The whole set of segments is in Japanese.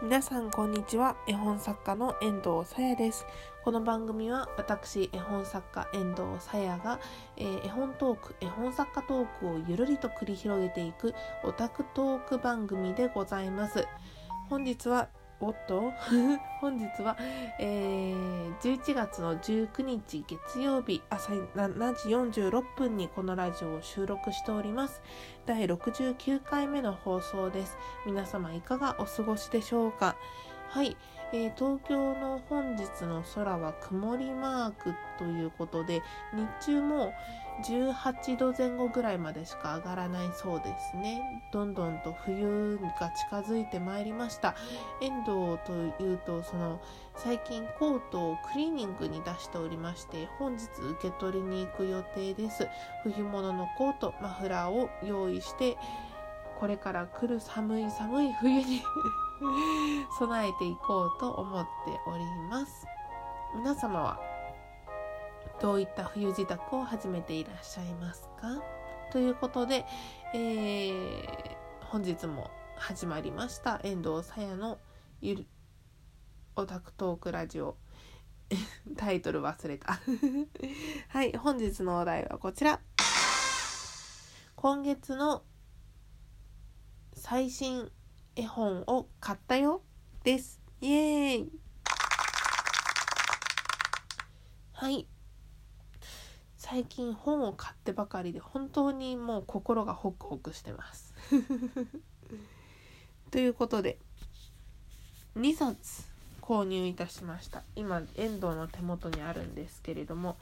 皆さんこんにちは。絵本作家の遠藤さやです。この番組は私絵本作家遠藤さやが、えー、絵本トーク絵本作家トークをゆるりと繰り広げていくオタクトーク番組でございます。本日はおっと？本日は、えー、11月の19日月曜日朝7時46分にこのラジオを収録しております。第69回目の放送です。皆様いかがお過ごしでしょうか？はい、えー、東京の本日の空は曇りマークということで日中も18度前後ぐらいまでしか上がらないそうですね。どんどんと冬が近づいてまいりました。遠藤というとその最近コートをクリーニングに出しておりまして本日受け取りに行く予定です。冬物のコートマフラーを用意してこれから来る寒い寒い冬に備えていこうと思っております。皆様はどういった冬支度を始めていらっしゃいますか？ということで、えー、本日も始まりました。遠藤さやのゆるオタクトークラジオ。タイトル忘れた。はい本日のお題はこちら。今月の最新絵本を買ったよ。です。イエーイ。はい。最近本を買ってばかりで本当にもう心がホクホクしてます。ということで2冊購入いたしました。今遠藤の手元にあるんですけれども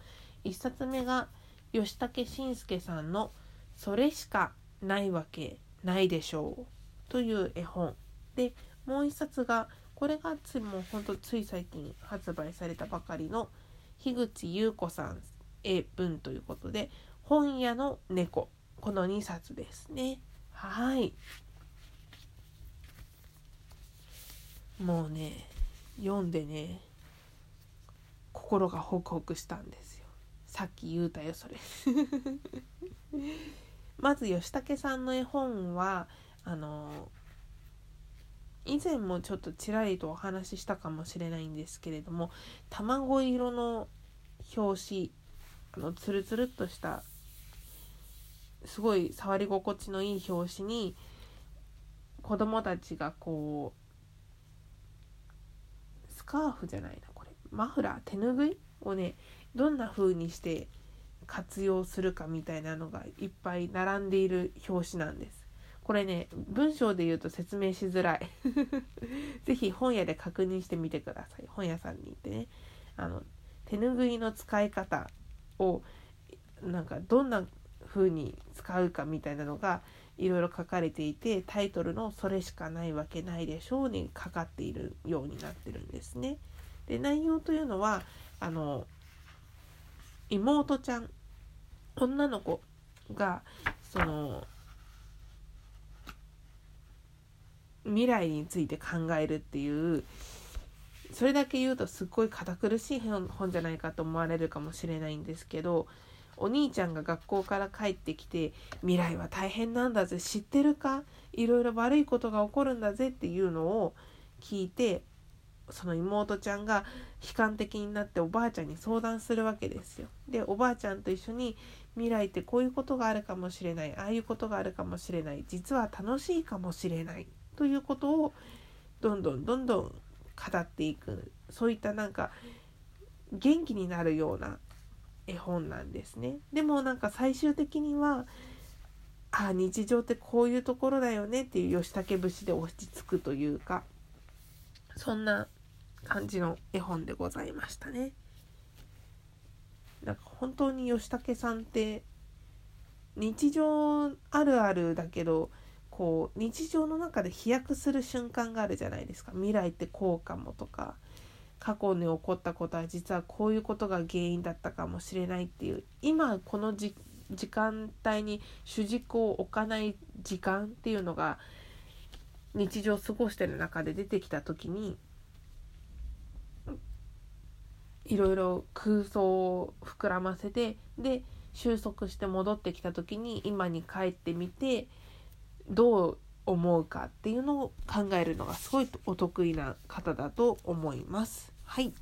1冊目が吉武慎介さんの「それしかないわけないでしょう」という絵本。でもう1冊がこれがつもうほんとつい最近発売されたばかりの樋口優子さん絵文ということで本屋の猫。この2冊ですね。はい。もうね読んでね心がホクホクしたんですよ。さっき言うたよそれ。まず吉武さんの絵本はあの以前もちょっとちらりとお話ししたかもしれないんですけれども卵色の表紙あのツルツルっとしたすごい触り心地のいい表紙に子供たちがこうスカーフじゃないなこれマフラー手ぬぐい？をねどんな風にして活用するかみたいなのがいっぱい並んでいる表紙なんです。これね文章で言うと説明しづらい。是非本屋で確認してみてください。本屋さんに行ってね。あの手ぬぐいの使い方をなんかどんな風に使うかみたいなのがいろいろ書かれていてタイトルの「それしかないわけないでしょう」にかかっているようになってるんですね。で内容というのはあの妹ちゃん女の子がその未来について考えるっていうそれだけ言うとすっごい堅苦しい本じゃないかと思われるかもしれないんですけどお兄ちゃんが学校から帰ってきて未来は大変なんだぜ知ってるか？いろいろ悪いことが起こるんだぜっていうのを聞いてその妹ちゃんが悲観的になっておばあちゃんに相談するわけですよ。でおばあちゃんと一緒に未来ってこういうことがあるかもしれないああいうことがあるかもしれない実は楽しいかもしれないということをどんどんどんどん語っていくそういったなんか元気になるような絵本なんですね。でもなんか最終的にはあ日常ってこういうところだよねっていう吉武節で落ち着くというかそんな感じの絵本でございましたね。なんか本当に吉武さんって日常あるあるだけどこう日常の中で飛躍する瞬間があるじゃないですか。未来ってこうかもとか。過去に起こったことは実はこういうことが原因だったかもしれないっていう。今この時間帯に主軸を置かない時間っていうのが日常を過ごしてる中で出てきた時にいろいろ空想を膨らませてで収束して戻ってきた時に今に帰ってみてどう思うかっていうのを考えるのがすごいお得意な方だと思います。はい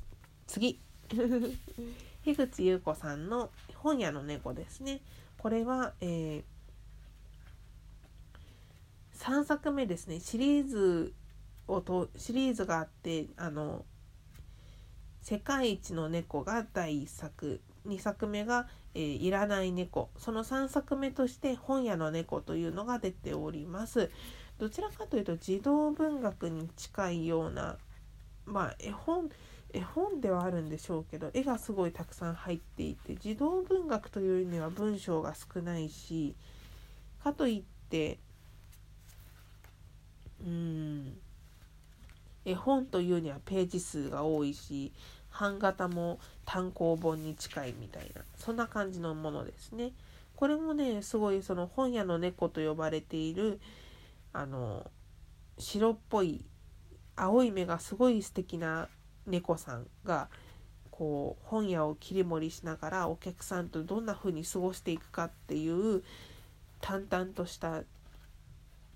次 樋口優子さんの本屋の猫ですね。これは、えー、3作目ですねシリーズをとシリーズがあってあの世界一の猫が第1作2作目が、えー、いらない猫。その3作目として本屋の猫というのが出ております。どちらかというと児童文学に近いようなまあ絵本絵本ではあるんでしょうけど絵がすごいたくさん入っていて児童文学というには文章が少ないしかといってうん絵本というにはページ数が多いし版型も単行本に近いみたいなそんな感じのものですね。これもねすごいその本屋の猫と呼ばれているあの白っぽい青い目がすごい素敵な猫さんがこう本屋を切り盛りしながらお客さんとどんな風に過ごしていくかっていう淡々とした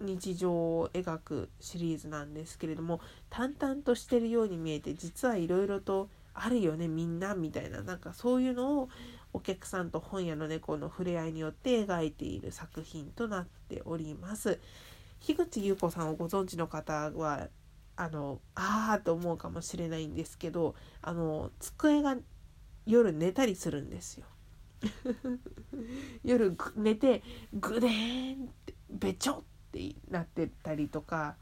日常を描くシリーズなんですけれども淡々としてるように見えて実はいろいろとあるよねみんなみたいななんかそういうのをお客さんと本屋の猫の触れ合いによって描いている作品となっております。樋口優子さんをご存知の方はあのああと思うかもしれないんですけどあの机が夜寝たりするんですよ。夜寝てグデーンってべちょってなってたりとか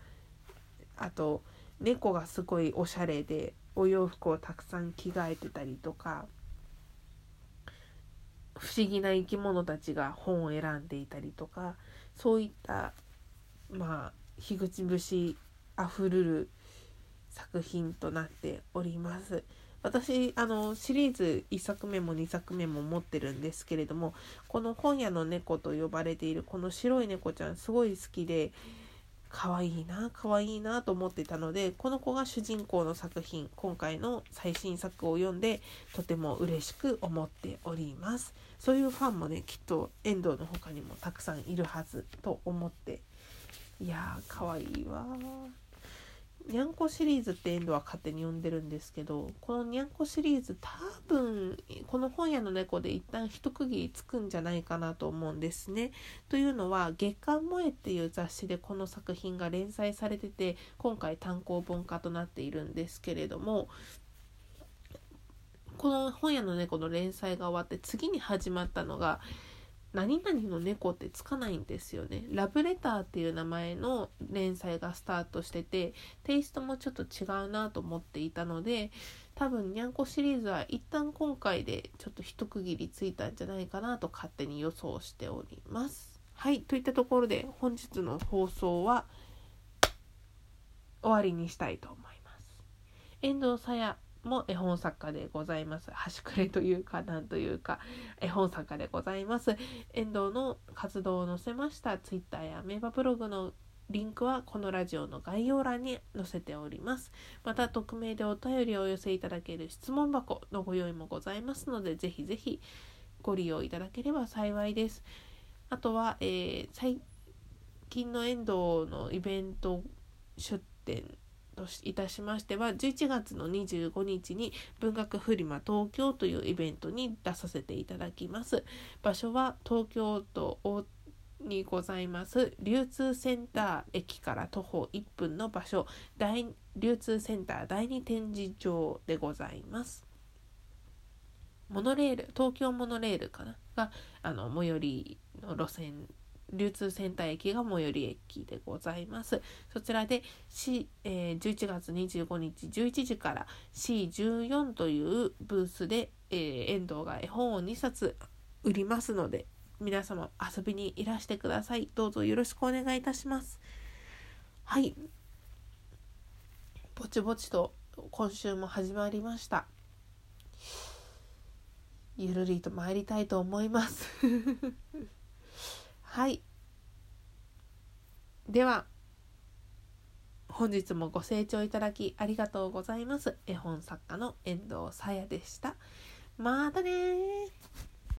あと猫がすごいおしゃれでお洋服をたくさん着替えてたりとか不思議な生き物たちが本を選んでいたりとかそういったまあ樋口節あふるる作品となっております。私あのシリーズ1作目も2作目も持ってるんですけれどもこの本屋の猫と呼ばれているこの白い猫ちゃんすごい好きで可愛いな可愛いなと思ってたのでこの子が主人公の作品今回の最新作を読んでとても嬉しく思っております。そういうファンもねきっと遠藤の他にもたくさんいるはずと思って。いやー可愛いわにゃんこシリーズってエンドは勝手に呼んでるんですけどこのにゃんこシリーズ多分この本屋の猫で一旦一区切りつくんじゃないかなと思うんですね。というのは月刊萌えっていう雑誌でこの作品が連載されてて今回単行本化となっているんですけれどもこの本屋の猫の連載が終わって次に始まったのが何々の猫ってつかないんですよね。ラブレターっていう名前の連載がスタートしてて、テイストもちょっと違うなと思っていたので、多分にゃんこシリーズは一旦今回でちょっと一区切りついたんじゃないかなと勝手に予想しております。はい、といったところで本日の放送は終わりにしたいと思います。遠藤さやも絵本作家でございます。端くれというか、なんというか、絵本作家でございます。遠藤の活動を載せました Twitter やメーバブログのリンクはこのラジオの概要欄に載せております。また、匿名でお便りをお寄せいただける質問箱のご用意もございますので、ぜひぜひご利用いただければ幸いです。あとは、えー、最近の遠藤のイベント出展といたしましては11月の25日に文学フリマ東京というイベントに出させていただきます。場所は東京都にございます流通センター駅から徒歩1分の場所大流通センター第二展示場でございます。モノレール東京モノレールかな？があの最寄りの路線流通センター駅が最寄り駅でございます。そちらで、C えー、11月25日11時から C14 というブースで、えー、遠藤が絵本を2冊売りますので、皆様遊びにいらしてください。どうぞよろしくお願いいたします。はい。ぼちぼちと今週も始まりました。ゆるりと参りたいと思います はい。では本日もご清聴いただきありがとうございます。絵本作家の遠藤さやでした。またね